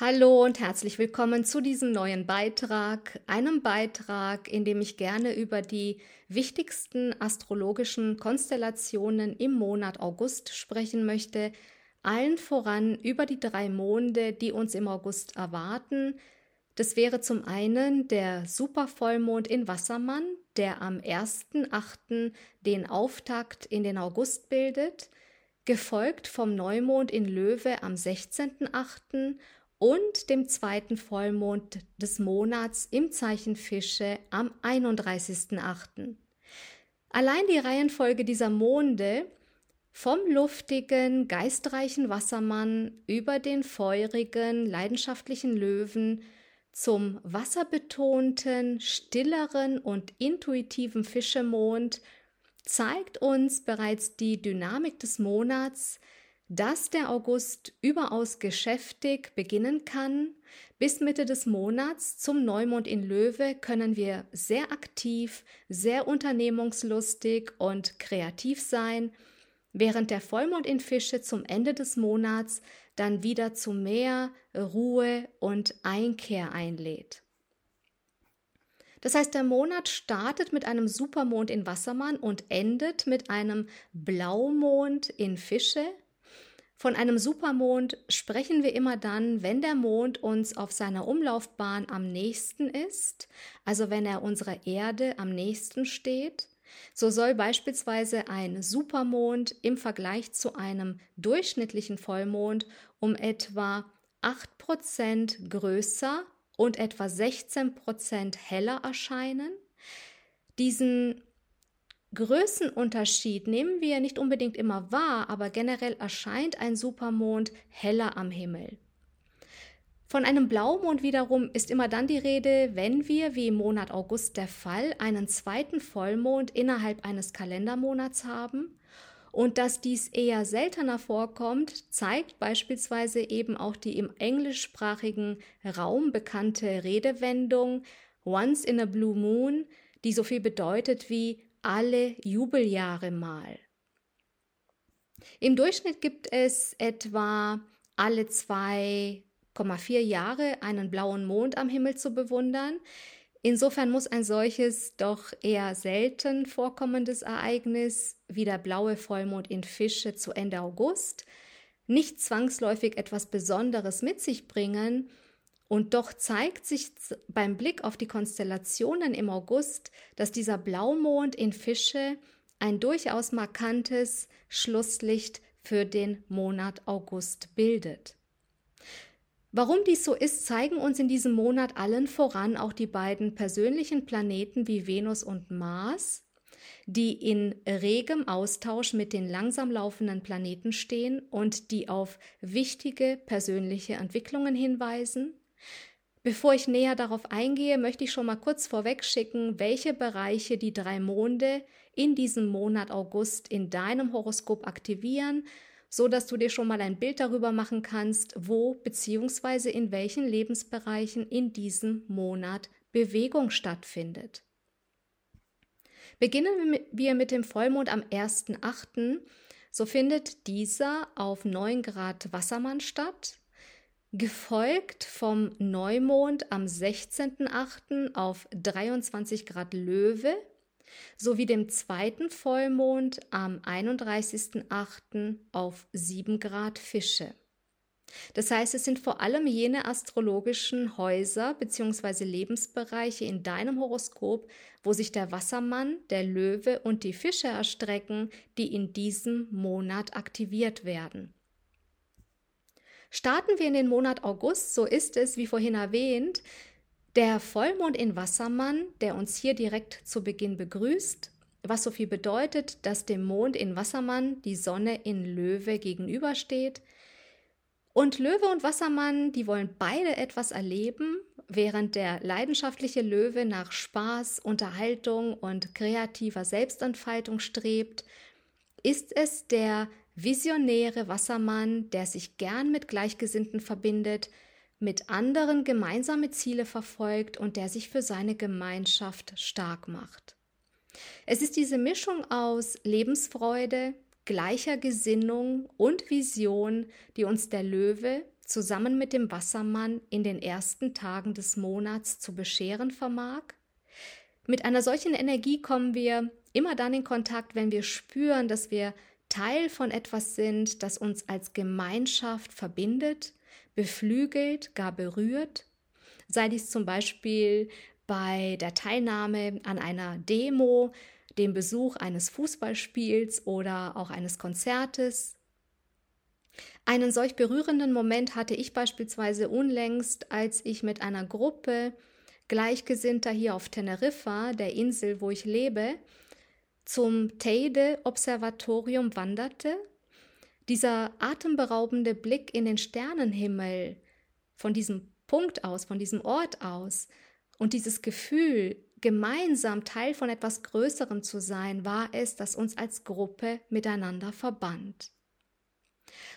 Hallo und herzlich willkommen zu diesem neuen Beitrag, einem Beitrag, in dem ich gerne über die wichtigsten astrologischen Konstellationen im Monat August sprechen möchte, allen voran über die drei Monde, die uns im August erwarten. Das wäre zum einen der Supervollmond in Wassermann, der am 1.8. den Auftakt in den August bildet, gefolgt vom Neumond in Löwe am 16.8 und dem zweiten Vollmond des Monats im Zeichen Fische am 31.8. Allein die Reihenfolge dieser Monde vom luftigen, geistreichen Wassermann über den feurigen, leidenschaftlichen Löwen zum wasserbetonten, stilleren und intuitiven Fischemond zeigt uns bereits die Dynamik des Monats, dass der August überaus geschäftig beginnen kann. Bis Mitte des Monats zum Neumond in Löwe können wir sehr aktiv, sehr unternehmungslustig und kreativ sein, während der Vollmond in Fische zum Ende des Monats dann wieder zu mehr Ruhe und Einkehr einlädt. Das heißt, der Monat startet mit einem Supermond in Wassermann und endet mit einem Blaumond in Fische, von einem Supermond sprechen wir immer dann, wenn der Mond uns auf seiner Umlaufbahn am nächsten ist, also wenn er unserer Erde am nächsten steht. So soll beispielsweise ein Supermond im Vergleich zu einem durchschnittlichen Vollmond um etwa 8% größer und etwa 16% heller erscheinen. Diesen Größenunterschied nehmen wir nicht unbedingt immer wahr, aber generell erscheint ein Supermond heller am Himmel. Von einem Blaumond wiederum ist immer dann die Rede, wenn wir, wie im Monat August der Fall, einen zweiten Vollmond innerhalb eines Kalendermonats haben. Und dass dies eher seltener vorkommt, zeigt beispielsweise eben auch die im englischsprachigen Raum bekannte Redewendung Once in a Blue Moon, die so viel bedeutet wie alle Jubeljahre mal. Im Durchschnitt gibt es etwa alle 2,4 Jahre einen blauen Mond am Himmel zu bewundern. Insofern muss ein solches doch eher selten vorkommendes Ereignis wie der blaue Vollmond in Fische zu Ende August nicht zwangsläufig etwas Besonderes mit sich bringen, und doch zeigt sich beim Blick auf die Konstellationen im August, dass dieser Blaumond in Fische ein durchaus markantes Schlusslicht für den Monat August bildet. Warum dies so ist, zeigen uns in diesem Monat allen voran auch die beiden persönlichen Planeten wie Venus und Mars, die in regem Austausch mit den langsam laufenden Planeten stehen und die auf wichtige persönliche Entwicklungen hinweisen, Bevor ich näher darauf eingehe, möchte ich schon mal kurz vorweg schicken, welche Bereiche die drei Monde in diesem Monat August in deinem Horoskop aktivieren, so dass du dir schon mal ein Bild darüber machen kannst, wo bzw. in welchen Lebensbereichen in diesem Monat Bewegung stattfindet. Beginnen wir mit dem Vollmond am 1.8. So findet dieser auf 9 Grad Wassermann statt gefolgt vom Neumond am 16.8. auf 23 Grad Löwe sowie dem zweiten Vollmond am 31.8. auf 7 Grad Fische. Das heißt, es sind vor allem jene astrologischen Häuser bzw. Lebensbereiche in deinem Horoskop, wo sich der Wassermann, der Löwe und die Fische erstrecken, die in diesem Monat aktiviert werden. Starten wir in den Monat August, so ist es, wie vorhin erwähnt, der Vollmond in Wassermann, der uns hier direkt zu Beginn begrüßt, was so viel bedeutet, dass dem Mond in Wassermann die Sonne in Löwe gegenübersteht. Und Löwe und Wassermann, die wollen beide etwas erleben, während der leidenschaftliche Löwe nach Spaß, Unterhaltung und kreativer Selbstentfaltung strebt, ist es der visionäre Wassermann, der sich gern mit Gleichgesinnten verbindet, mit anderen gemeinsame Ziele verfolgt und der sich für seine Gemeinschaft stark macht. Es ist diese Mischung aus Lebensfreude, gleicher Gesinnung und Vision, die uns der Löwe zusammen mit dem Wassermann in den ersten Tagen des Monats zu bescheren vermag? Mit einer solchen Energie kommen wir immer dann in Kontakt, wenn wir spüren, dass wir Teil von etwas sind, das uns als Gemeinschaft verbindet, beflügelt, gar berührt. Sei dies zum Beispiel bei der Teilnahme an einer Demo, dem Besuch eines Fußballspiels oder auch eines Konzertes. Einen solch berührenden Moment hatte ich beispielsweise unlängst, als ich mit einer Gruppe Gleichgesinnter hier auf Teneriffa, der Insel, wo ich lebe, zum Teide Observatorium wanderte. Dieser atemberaubende Blick in den Sternenhimmel von diesem Punkt aus, von diesem Ort aus und dieses Gefühl, gemeinsam Teil von etwas Größerem zu sein, war es, das uns als Gruppe miteinander verband.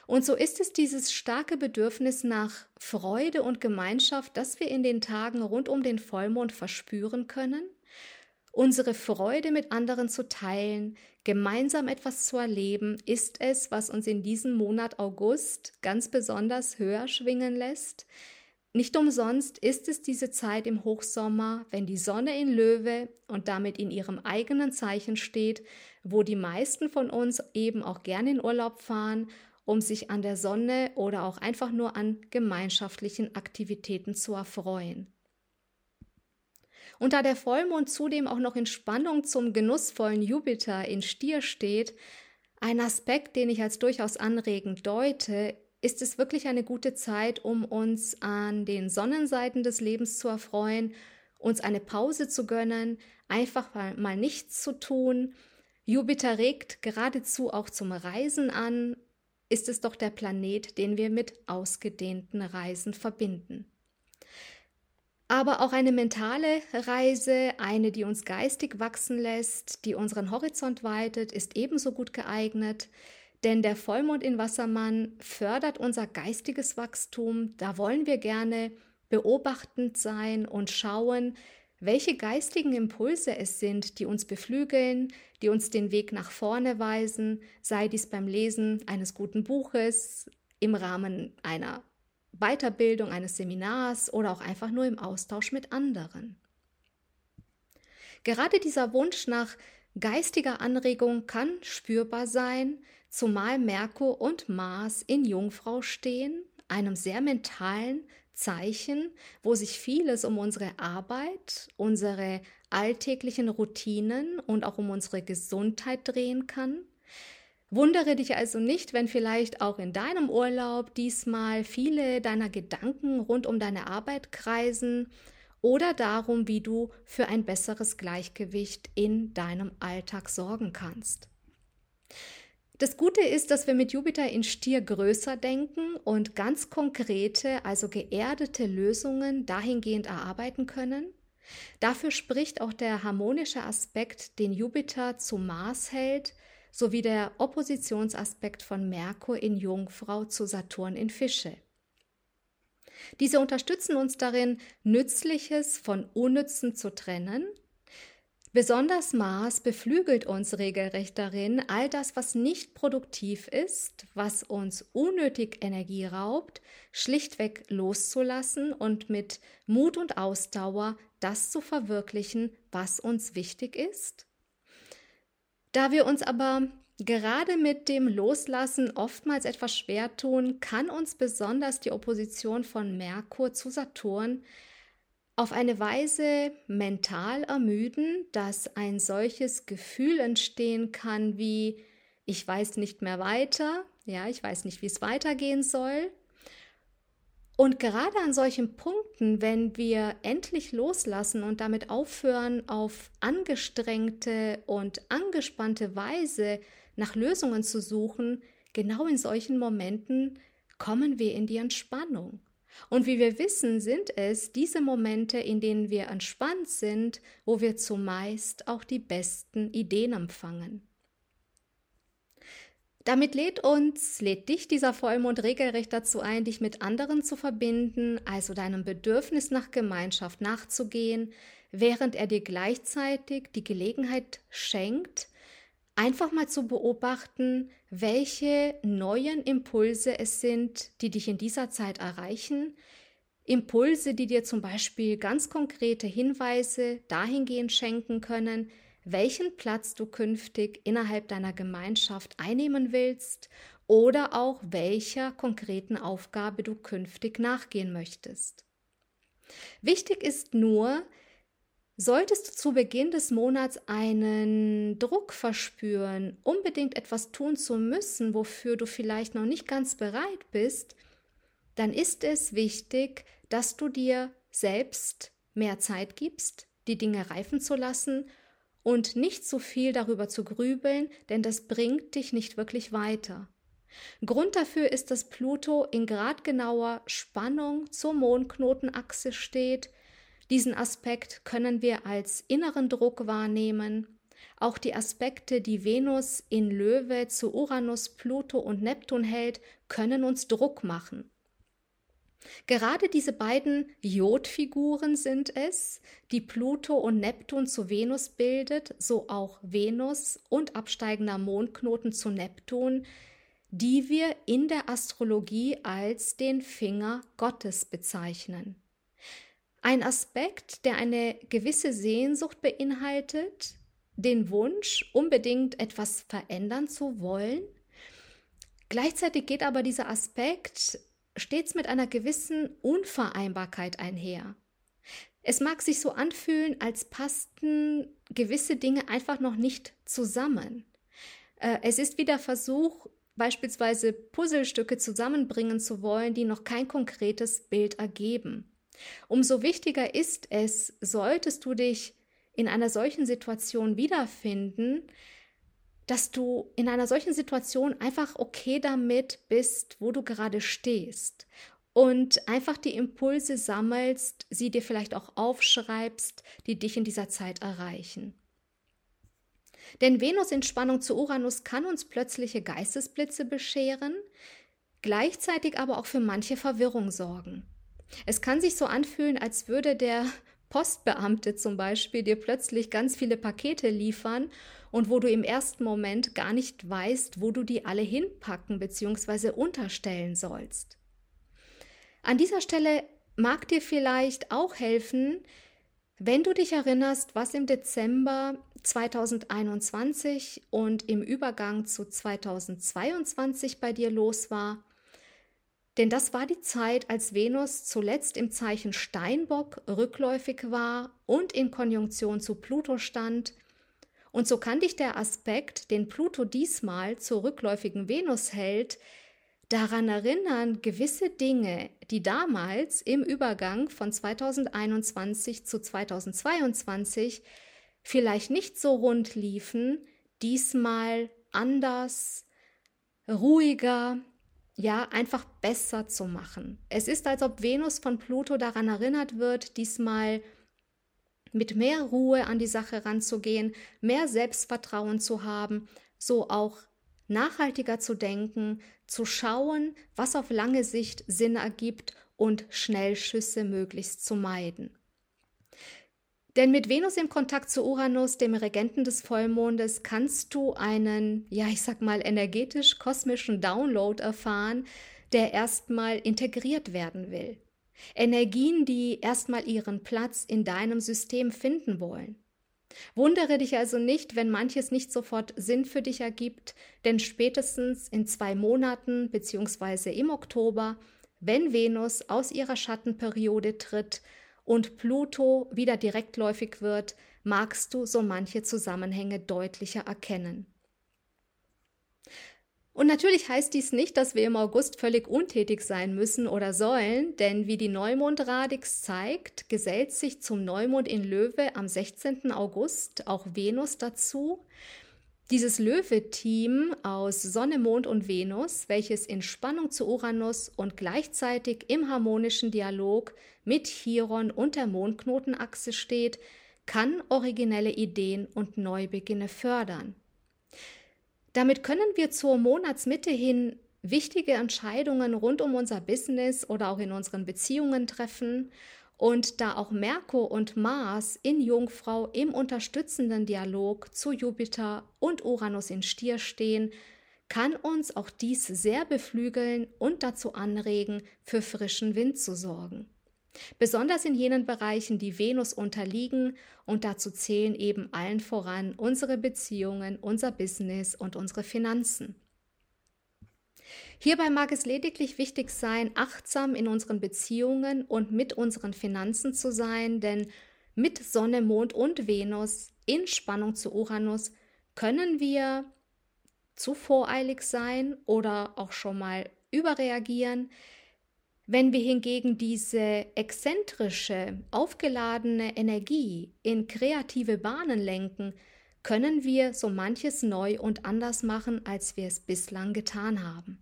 Und so ist es dieses starke Bedürfnis nach Freude und Gemeinschaft, das wir in den Tagen rund um den Vollmond verspüren können, unsere Freude mit anderen zu teilen, gemeinsam etwas zu erleben, ist es, was uns in diesem Monat August ganz besonders höher schwingen lässt, nicht umsonst ist es diese Zeit im Hochsommer, wenn die Sonne in Löwe und damit in ihrem eigenen Zeichen steht, wo die meisten von uns eben auch gerne in Urlaub fahren, um sich an der Sonne oder auch einfach nur an gemeinschaftlichen Aktivitäten zu erfreuen. Und da der Vollmond zudem auch noch in Spannung zum genussvollen Jupiter in Stier steht, ein Aspekt, den ich als durchaus anregend deute, ist es wirklich eine gute Zeit, um uns an den Sonnenseiten des Lebens zu erfreuen, uns eine Pause zu gönnen, einfach mal, nichts zu tun. Jupiter regt geradezu auch zum Reisen an, ist es doch der Planet, den wir mit ausgedehnten Reisen verbinden. Aber auch eine mentale Reise, eine, die uns geistig wachsen lässt, die unseren Horizont weitet, ist ebenso gut geeignet. Denn der Vollmond in Wassermann fördert unser geistiges Wachstum. Da wollen wir gerne beobachtend sein und schauen, welche geistigen Impulse es sind, die uns beflügeln, die uns den Weg nach vorne weisen, sei dies beim Lesen eines guten Buches, im Rahmen einer Weiterbildung, eines Seminars oder auch einfach nur im Austausch mit anderen. Gerade dieser Wunsch nach geistiger Anregung kann spürbar sein, zumal Merkur und Mars in Jungfrau stehen, einem sehr mentalen Zeichen, wo sich vieles um unsere Arbeit, unsere alltäglichen Routinen und auch um unsere Gesundheit drehen kann. Wundere dich also nicht, wenn vielleicht auch in deinem Urlaub diesmal viele deiner Gedanken rund um deine Arbeit kreisen oder darum, wie du für ein besseres Gleichgewicht in deinem Alltag sorgen kannst. Das Gute ist, dass wir mit Jupiter in Stier größer denken und ganz konkrete, also geerdete Lösungen dahingehend erarbeiten können. Dafür spricht auch der harmonische Aspekt, den Jupiter zu Mars hält, sowie der Oppositionsaspekt von Merkur in Jungfrau zu Saturn in Fische. Diese unterstützen uns darin, Nützliches von Unnützen zu trennen Besonders Mars beflügelt uns regelrecht darin, all das, was nicht produktiv ist, was uns unnötig Energie raubt, schlichtweg loszulassen und mit Mut und Ausdauer das zu verwirklichen, was uns wichtig ist. Da wir uns aber gerade mit dem Loslassen oftmals etwas schwer tun, kann uns besonders die Opposition von Merkur zu Saturn auf eine Weise mental ermüden, dass ein solches Gefühl entstehen kann wie ich weiß nicht mehr weiter, ja, ich weiß nicht, wie es weitergehen soll. Und gerade an solchen Punkten, wenn wir endlich loslassen und damit aufhören, auf angestrengte und angespannte Weise nach Lösungen zu suchen, genau in solchen Momenten kommen wir in die Entspannung. Und wie wir wissen, sind es diese Momente, in denen wir entspannt sind, wo wir zumeist auch die besten Ideen empfangen. Damit lädt uns, lädt dich dieser Vollmond regelrecht dazu ein, dich mit anderen zu verbinden, also deinem Bedürfnis nach Gemeinschaft nachzugehen, während er dir gleichzeitig die Gelegenheit schenkt, einfach mal zu beobachten, welche neuen Impulse es sind, die dich in dieser Zeit erreichen. Impulse, die dir zum Beispiel ganz konkrete Hinweise dahingehend schenken können, welchen Platz du künftig innerhalb deiner Gemeinschaft einnehmen willst oder auch welcher konkreten Aufgabe du künftig nachgehen möchtest. Wichtig ist nur, Solltest du zu Beginn des Monats einen Druck verspüren, unbedingt etwas tun zu müssen, wofür du vielleicht noch nicht ganz bereit bist, dann ist es wichtig, dass du dir selbst mehr Zeit gibst, die Dinge reifen zu lassen und nicht zu viel darüber zu grübeln, denn das bringt dich nicht wirklich weiter. Grund dafür ist, dass Pluto in gradgenauer Spannung zur Mondknotenachse steht, diesen Aspekt können wir als inneren Druck wahrnehmen. Auch die Aspekte, die Venus in Löwe zu Uranus, Pluto und Neptun hält, können uns Druck machen. Gerade diese beiden Jodfiguren sind es, die Pluto und Neptun zu Venus bildet, so auch Venus und absteigender Mondknoten zu Neptun, die wir in der Astrologie als den Finger Gottes bezeichnen. Ein Aspekt, der eine gewisse Sehnsucht beinhaltet, den Wunsch, unbedingt etwas verändern zu wollen. Gleichzeitig geht aber dieser Aspekt stets mit einer gewissen Unvereinbarkeit einher. Es mag sich so anfühlen, als passten gewisse Dinge einfach noch nicht zusammen. Äh, es ist wie der Versuch, beispielsweise Puzzlestücke zusammenbringen zu wollen, die noch kein konkretes Bild ergeben. Umso wichtiger ist es, solltest du dich in einer solchen Situation wiederfinden, dass du in einer solchen Situation einfach okay damit bist, wo du gerade stehst und einfach die Impulse sammelst, sie dir vielleicht auch aufschreibst, die dich in dieser Zeit erreichen. Denn Venus in Spannung zu Uranus kann uns plötzliche Geistesblitze bescheren, gleichzeitig aber auch für manche Verwirrung sorgen. Es kann sich so anfühlen, als würde der Postbeamte zum Beispiel dir plötzlich ganz viele Pakete liefern und wo du im ersten Moment gar nicht weißt, wo du die alle hinpacken bzw. unterstellen sollst. An dieser Stelle mag dir vielleicht auch helfen, wenn du dich erinnerst, was im Dezember 2021 und im Übergang zu 2022 bei dir los war, denn das war die Zeit, als Venus zuletzt im Zeichen Steinbock rückläufig war und in Konjunktion zu Pluto stand. Und so kann dich der Aspekt, den Pluto diesmal zur rückläufigen Venus hält, daran erinnern, gewisse Dinge, die damals im Übergang von 2021 zu 2022 vielleicht nicht so rund liefen, diesmal anders, ruhiger, ja, einfach besser zu machen. Es ist, als ob Venus von Pluto daran erinnert wird, diesmal mit mehr Ruhe an die Sache ranzugehen, mehr Selbstvertrauen zu haben, so auch nachhaltiger zu denken, zu schauen, was auf lange Sicht Sinn ergibt und Schnellschüsse möglichst zu meiden. Denn mit Venus im Kontakt zu Uranus, dem Regenten des Vollmondes, kannst du einen, ja, ich sag mal, energetisch-kosmischen Download erfahren, der erstmal integriert werden will. Energien, die erstmal ihren Platz in deinem System finden wollen. Wundere dich also nicht, wenn manches nicht sofort Sinn für dich ergibt, denn spätestens in zwei Monaten bzw. im Oktober, wenn Venus aus ihrer Schattenperiode tritt, und Pluto wieder direktläufig wird, magst du so manche Zusammenhänge deutlicher erkennen. Und natürlich heißt dies nicht, dass wir im August völlig untätig sein müssen oder sollen, denn wie die Neumondradix zeigt, gesellt sich zum Neumond in Löwe am 16. August auch Venus dazu. Dieses Löwe-Team aus Sonne, Mond und Venus, welches in Spannung zu Uranus und gleichzeitig im harmonischen Dialog mit Chiron und der Mondknotenachse steht, kann originelle Ideen und Neubeginne fördern. Damit können wir zur Monatsmitte hin wichtige Entscheidungen rund um unser Business oder auch in unseren Beziehungen treffen Und da auch Merkur und Mars in Jungfrau im unterstützenden Dialog zu Jupiter und Uranus in Stier stehen, kann uns auch dies sehr beflügeln und dazu anregen, für frischen Wind zu sorgen. Besonders in jenen Bereichen, die Venus unterliegen, und dazu zählen eben allen voran unsere Beziehungen, unser Business und unsere Finanzen. Hierbei mag es lediglich wichtig sein, achtsam in unseren Beziehungen und mit unseren Finanzen zu sein, denn mit Sonne, Mond und Venus in Spannung zu Uranus können wir zu voreilig sein oder auch schon mal überreagieren. Wenn wir hingegen diese exzentrische, aufgeladene Energie in kreative Bahnen lenken, können wir so manches neu und anders machen, als wir es bislang getan haben.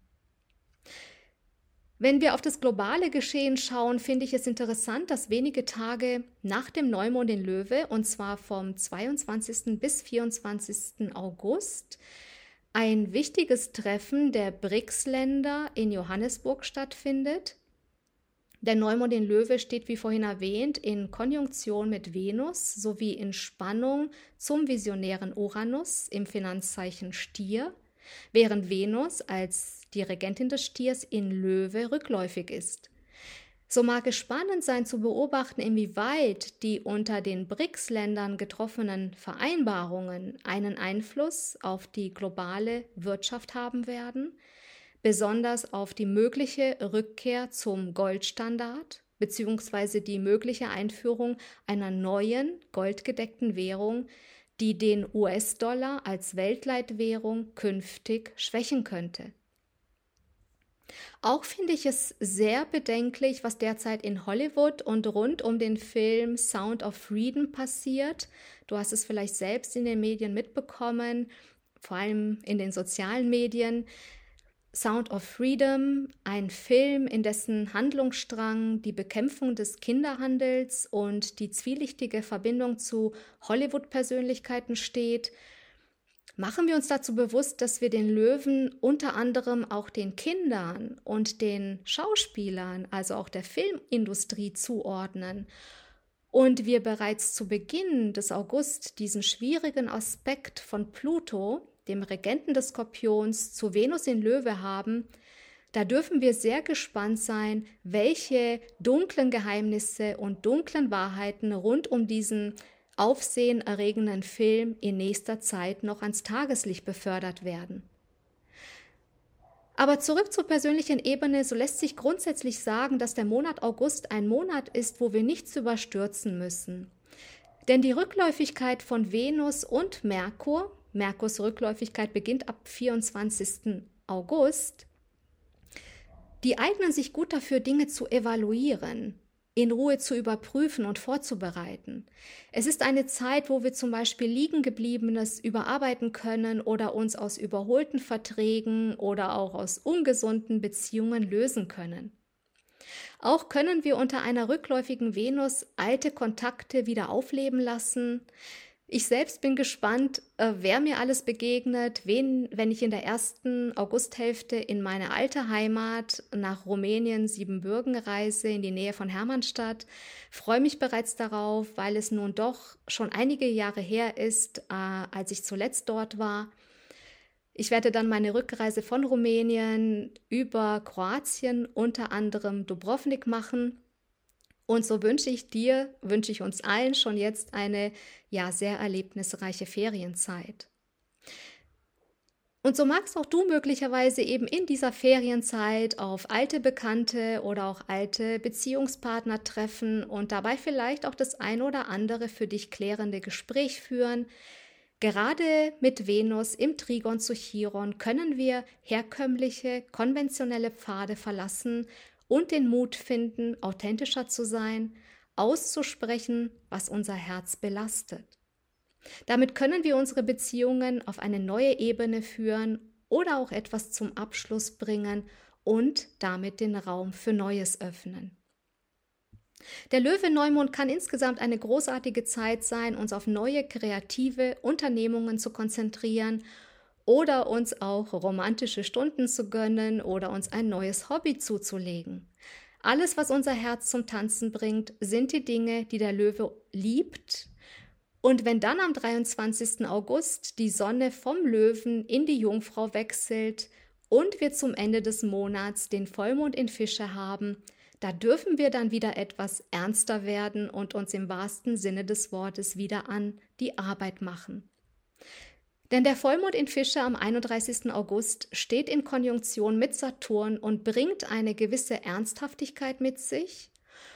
Wenn wir auf das globale Geschehen schauen, finde ich es interessant, dass wenige Tage nach dem Neumond in Löwe, und zwar vom 22. bis 24. August, ein wichtiges Treffen der BRICS-Länder in Johannesburg stattfindet. Der Neumond in Löwe steht, wie vorhin erwähnt, in Konjunktion mit Venus sowie in Spannung zum visionären Uranus im Finanzzeichen Stier, während Venus als die Regentin des Stiers in Löwe rückläufig ist. So mag es spannend sein zu beobachten, inwieweit die unter den BRICS-Ländern getroffenen Vereinbarungen einen Einfluss auf die globale Wirtschaft haben werden, besonders auf die mögliche Rückkehr zum Goldstandard bzw. die mögliche Einführung einer neuen goldgedeckten Währung, die den US-Dollar als Weltleitwährung künftig schwächen könnte. Auch finde ich es sehr bedenklich, was derzeit in Hollywood und rund um den Film Sound of Freedom passiert. Du hast es vielleicht selbst in den Medien mitbekommen, vor allem in den sozialen Medien. Sound of Freedom, ein Film, in dessen Handlungsstrang die Bekämpfung des Kinderhandels und die zwielichtige Verbindung zu Hollywood-Persönlichkeiten steht. Machen wir uns dazu bewusst, dass wir den Löwen unter anderem auch den Kindern und den Schauspielern, also auch der Filmindustrie zuordnen und wir bereits zu Beginn des August diesen schwierigen Aspekt von Pluto, dem Regenten des Skorpions, zu Venus in Löwe haben, da dürfen wir sehr gespannt sein, welche dunklen Geheimnisse und dunklen Wahrheiten rund um diesen aufsehenerregenden Film in nächster Zeit noch ans Tageslicht befördert werden. Aber zurück zur persönlichen Ebene, so lässt sich grundsätzlich sagen, dass der Monat August ein Monat ist, wo wir nichts überstürzen müssen. Denn die Rückläufigkeit von Venus und Merkur Merkurs Rückläufigkeit beginnt ab 24. August, die eignen sich gut dafür, Dinge zu evaluieren, in Ruhe zu überprüfen und vorzubereiten. Es ist eine Zeit, wo wir zum Beispiel Liegengebliebenes überarbeiten können oder uns aus überholten Verträgen oder auch aus ungesunden Beziehungen lösen können. Auch können wir unter einer rückläufigen Venus alte Kontakte wieder aufleben lassen, ich selbst bin gespannt, äh, wer mir alles begegnet, wen, wenn ich in der ersten Augusthälfte in meine alte Heimat nach Rumänien Siebenbürgen reise, in die Nähe von Hermannstadt. Freue mich bereits darauf, weil es nun doch schon einige Jahre her ist, äh, als ich zuletzt dort war. Ich werde dann meine Rückreise von Rumänien über Kroatien, unter anderem Dubrovnik machen und so wünsche ich dir, wünsche ich uns allen schon jetzt eine ja sehr erlebnisreiche Ferienzeit. Und so magst auch du möglicherweise eben in dieser Ferienzeit auf alte Bekannte oder auch alte Beziehungspartner treffen und dabei vielleicht auch das ein oder andere für dich klärende Gespräch führen. Gerade mit Venus im Trigon zu Chiron können wir herkömmliche, konventionelle Pfade verlassen und den Mut finden, authentischer zu sein, auszusprechen, was unser Herz belastet. Damit können wir unsere Beziehungen auf eine neue Ebene führen oder auch etwas zum Abschluss bringen und damit den Raum für Neues öffnen. Der Löwe-Neumond kann insgesamt eine großartige Zeit sein, uns auf neue kreative Unternehmungen zu konzentrieren oder uns auch romantische Stunden zu gönnen oder uns ein neues Hobby zuzulegen. Alles, was unser Herz zum Tanzen bringt, sind die Dinge, die der Löwe liebt. Und wenn dann am 23. August die Sonne vom Löwen in die Jungfrau wechselt und wir zum Ende des Monats den Vollmond in Fische haben, da dürfen wir dann wieder etwas ernster werden und uns im wahrsten Sinne des Wortes wieder an die Arbeit machen. Denn der Vollmond in Fische am 31. August steht in Konjunktion mit Saturn und bringt eine gewisse Ernsthaftigkeit mit sich.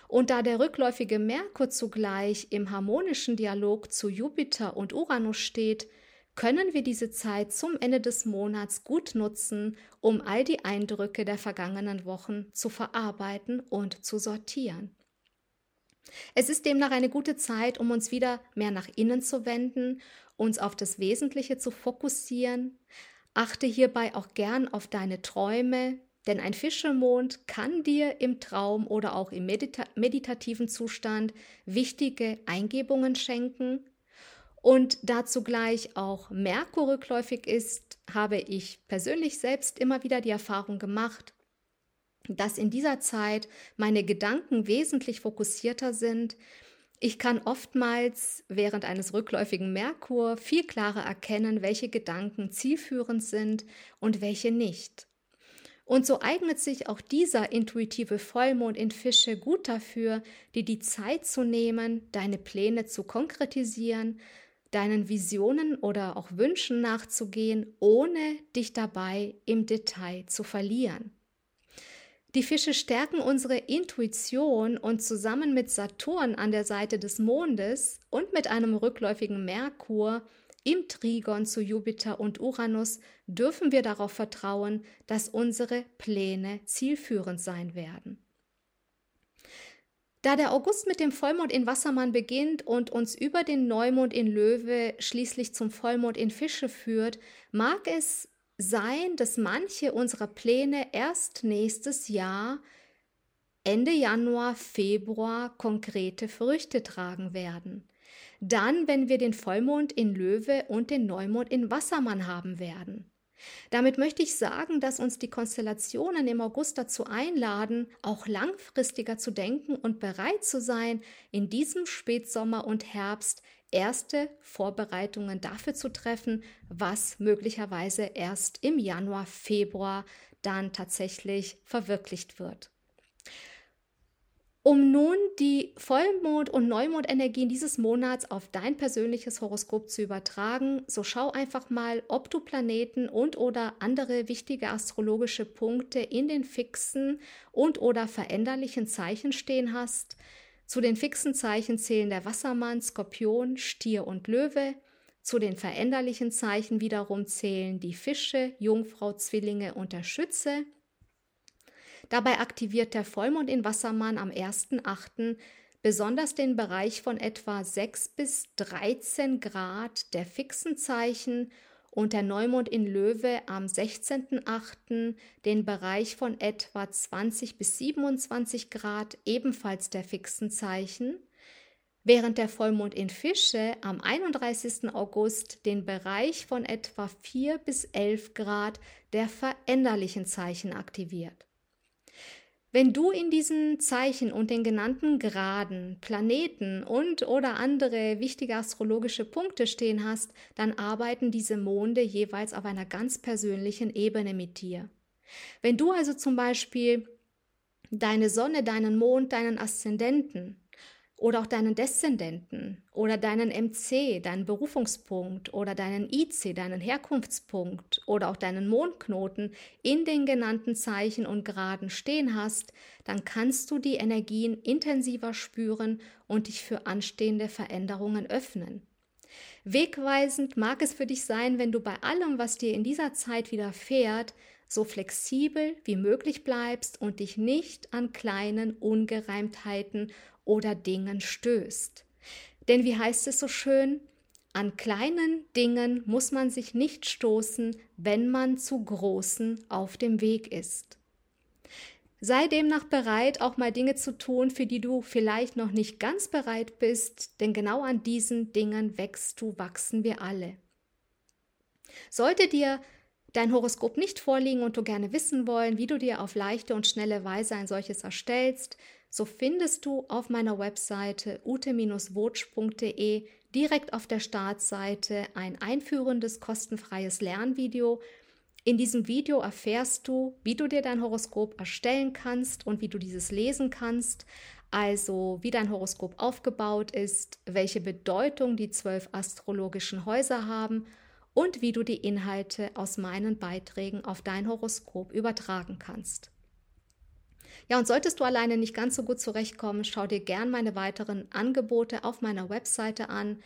Und da der rückläufige Merkur zugleich im harmonischen Dialog zu Jupiter und Uranus steht, können wir diese Zeit zum Ende des Monats gut nutzen, um all die Eindrücke der vergangenen Wochen zu verarbeiten und zu sortieren. Es ist demnach eine gute Zeit, um uns wieder mehr nach innen zu wenden, uns auf das Wesentliche zu fokussieren. Achte hierbei auch gern auf deine Träume, denn ein Fischemond kann dir im Traum oder auch im medita meditativen Zustand wichtige Eingebungen schenken. Und da zugleich auch Merkur rückläufig ist, habe ich persönlich selbst immer wieder die Erfahrung gemacht, dass in dieser Zeit meine Gedanken wesentlich fokussierter sind. Ich kann oftmals während eines rückläufigen Merkur viel klarer erkennen, welche Gedanken zielführend sind und welche nicht. Und so eignet sich auch dieser intuitive Vollmond in Fische gut dafür, dir die Zeit zu nehmen, deine Pläne zu konkretisieren, deinen Visionen oder auch Wünschen nachzugehen, ohne dich dabei im Detail zu verlieren. Die Fische stärken unsere Intuition und zusammen mit Saturn an der Seite des Mondes und mit einem rückläufigen Merkur im Trigon zu Jupiter und Uranus dürfen wir darauf vertrauen, dass unsere Pläne zielführend sein werden. Da der August mit dem Vollmond in Wassermann beginnt und uns über den Neumond in Löwe schließlich zum Vollmond in Fische führt, mag es sein, dass manche unserer Pläne erst nächstes Jahr, Ende Januar, Februar, konkrete Früchte tragen werden. Dann, wenn wir den Vollmond in Löwe und den Neumond in Wassermann haben werden. Damit möchte ich sagen, dass uns die Konstellationen im August dazu einladen, auch langfristiger zu denken und bereit zu sein, in diesem Spätsommer und Herbst erste Vorbereitungen dafür zu treffen, was möglicherweise erst im Januar, Februar dann tatsächlich verwirklicht wird. Um nun die Vollmond- und Neumondenergien dieses Monats auf dein persönliches Horoskop zu übertragen, so schau einfach mal, ob du Planeten und oder andere wichtige astrologische Punkte in den fixen und oder veränderlichen Zeichen stehen hast. Zu den fixen Zeichen zählen der Wassermann, Skorpion, Stier und Löwe. Zu den veränderlichen Zeichen wiederum zählen die Fische, Jungfrau, Zwillinge und der Schütze. Dabei aktiviert der Vollmond in Wassermann am 1.8. besonders den Bereich von etwa 6 bis 13 Grad der fixen Zeichen und der Neumond in Löwe am 16.8. den Bereich von etwa 20 bis 27 Grad ebenfalls der fixen Zeichen, während der Vollmond in Fische am 31. August den Bereich von etwa 4 bis 11 Grad der veränderlichen Zeichen aktiviert. Wenn du in diesen Zeichen und den genannten Graden, Planeten und oder andere wichtige astrologische Punkte stehen hast, dann arbeiten diese Monde jeweils auf einer ganz persönlichen Ebene mit dir. Wenn du also zum Beispiel deine Sonne, deinen Mond, deinen Aszendenten oder auch deinen Deszendenten. Oder deinen MC, deinen Berufungspunkt. Oder deinen IC, deinen Herkunftspunkt. Oder auch deinen Mondknoten in den genannten Zeichen und Graden stehen hast, dann kannst du die Energien intensiver spüren und dich für anstehende Veränderungen öffnen. Wegweisend mag es für dich sein, wenn du bei allem, was dir in dieser Zeit widerfährt, so flexibel wie möglich bleibst und dich nicht an kleinen Ungereimtheiten oder Dingen stößt. Denn wie heißt es so schön, an kleinen Dingen muss man sich nicht stoßen, wenn man zu großen auf dem Weg ist. Sei demnach bereit, auch mal Dinge zu tun, für die du vielleicht noch nicht ganz bereit bist, denn genau an diesen Dingen wächst du, wachsen wir alle. Sollte dir dein Horoskop nicht vorliegen und du gerne wissen wollen, wie du dir auf leichte und schnelle Weise ein solches erstellst, so findest du auf meiner Webseite ute-wotsch.de direkt auf der Startseite ein einführendes kostenfreies Lernvideo. In diesem Video erfährst du, wie du dir dein Horoskop erstellen kannst und wie du dieses lesen kannst, also wie dein Horoskop aufgebaut ist, welche Bedeutung die zwölf astrologischen Häuser haben und wie du die Inhalte aus meinen Beiträgen auf dein Horoskop übertragen kannst. Ja, und solltest du alleine nicht ganz so gut zurechtkommen, schau dir gern meine weiteren Angebote auf meiner Webseite an.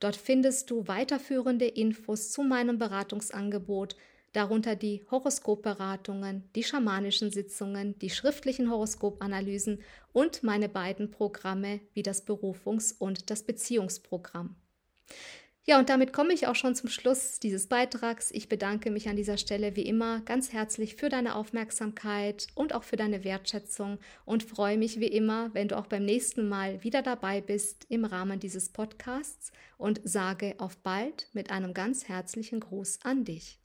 Dort findest du weiterführende Infos zu meinem Beratungsangebot, darunter die Horoskopberatungen, die schamanischen Sitzungen, die schriftlichen Horoskopanalysen und meine beiden Programme wie das Berufungs- und das Beziehungsprogramm. Ja, und damit komme ich auch schon zum Schluss dieses Beitrags. Ich bedanke mich an dieser Stelle wie immer ganz herzlich für deine Aufmerksamkeit und auch für deine Wertschätzung und freue mich wie immer, wenn du auch beim nächsten Mal wieder dabei bist im Rahmen dieses Podcasts und sage auf bald mit einem ganz herzlichen Gruß an dich.